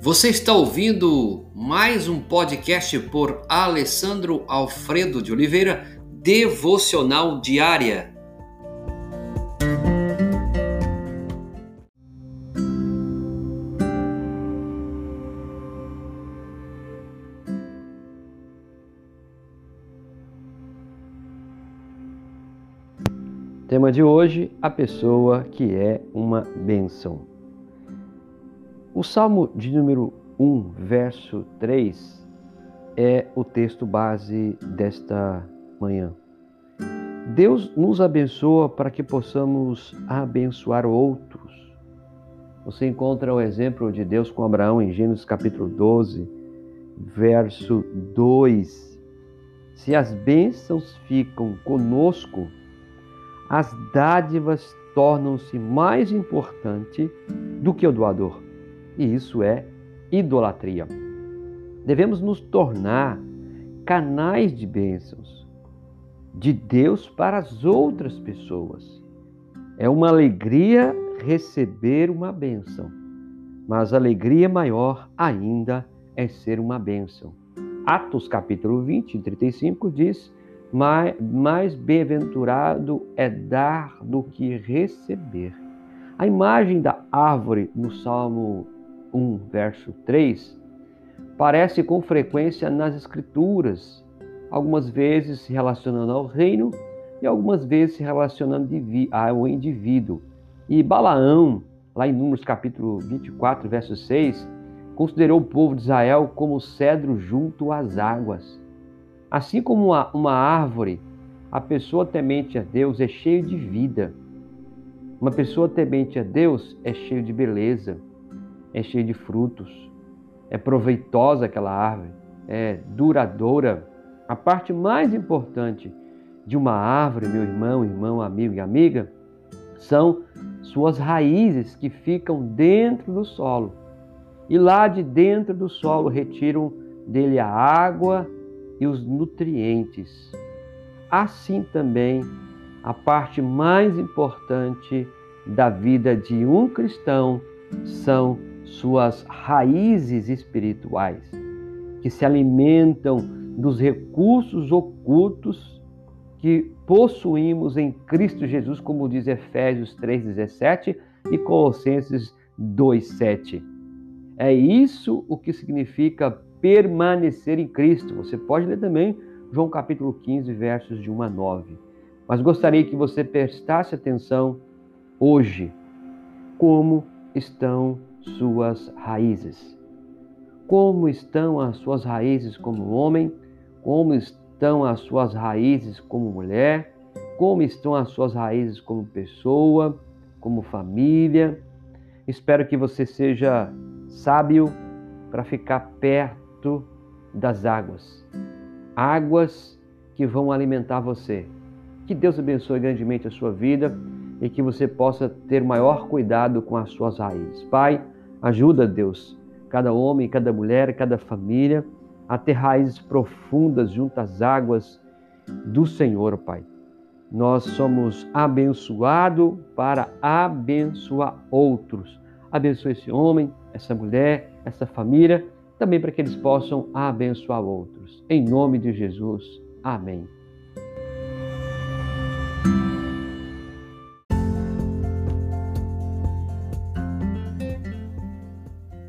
Você está ouvindo mais um podcast por Alessandro Alfredo de Oliveira, Devocional Diária. Tema de hoje: a pessoa que é uma bênção. O Salmo de número 1, verso 3 é o texto base desta manhã. Deus nos abençoa para que possamos abençoar outros. Você encontra o exemplo de Deus com Abraão em Gênesis capítulo 12, verso 2. Se as bênçãos ficam conosco, as dádivas tornam-se mais importantes do que o doador. E isso é idolatria. Devemos nos tornar canais de bênçãos de Deus para as outras pessoas. É uma alegria receber uma bênção, mas alegria maior ainda é ser uma bênção. Atos capítulo 20, 35 diz: mais, mais bem-aventurado é dar do que receber. A imagem da árvore no Salmo 1, verso 3, parece com frequência nas Escrituras, algumas vezes se relacionando ao reino e algumas vezes se relacionando ao indivíduo. E Balaão, lá em Números capítulo 24, verso 6, considerou o povo de Israel como cedro junto às águas. Assim como uma, uma árvore, a pessoa temente a Deus é cheia de vida. Uma pessoa temente a Deus é cheia de beleza, é cheia de frutos, é proveitosa aquela árvore, é duradoura. A parte mais importante de uma árvore, meu irmão, irmão, amigo e amiga, são suas raízes que ficam dentro do solo. E lá de dentro do solo retiram dele a água, e os nutrientes. Assim também, a parte mais importante da vida de um cristão são suas raízes espirituais, que se alimentam dos recursos ocultos que possuímos em Cristo Jesus, como diz Efésios 3:17 e Colossenses 2:7. É isso o que significa permanecer em Cristo. Você pode ler também João capítulo 15, versos de 1 a 9. Mas gostaria que você prestasse atenção hoje como estão suas raízes. Como estão as suas raízes como homem, como estão as suas raízes como mulher, como estão as suas raízes como pessoa, como família. Espero que você seja sábio para ficar perto das águas. Águas que vão alimentar você. Que Deus abençoe grandemente a sua vida e que você possa ter maior cuidado com as suas raízes. Pai, ajuda, Deus, cada homem, cada mulher, cada família a ter raízes profundas junto às águas do Senhor, Pai. Nós somos abençoados para abençoar outros. Abençoe esse homem, essa mulher, essa família também para que eles possam abençoar outros. Em nome de Jesus. Amém.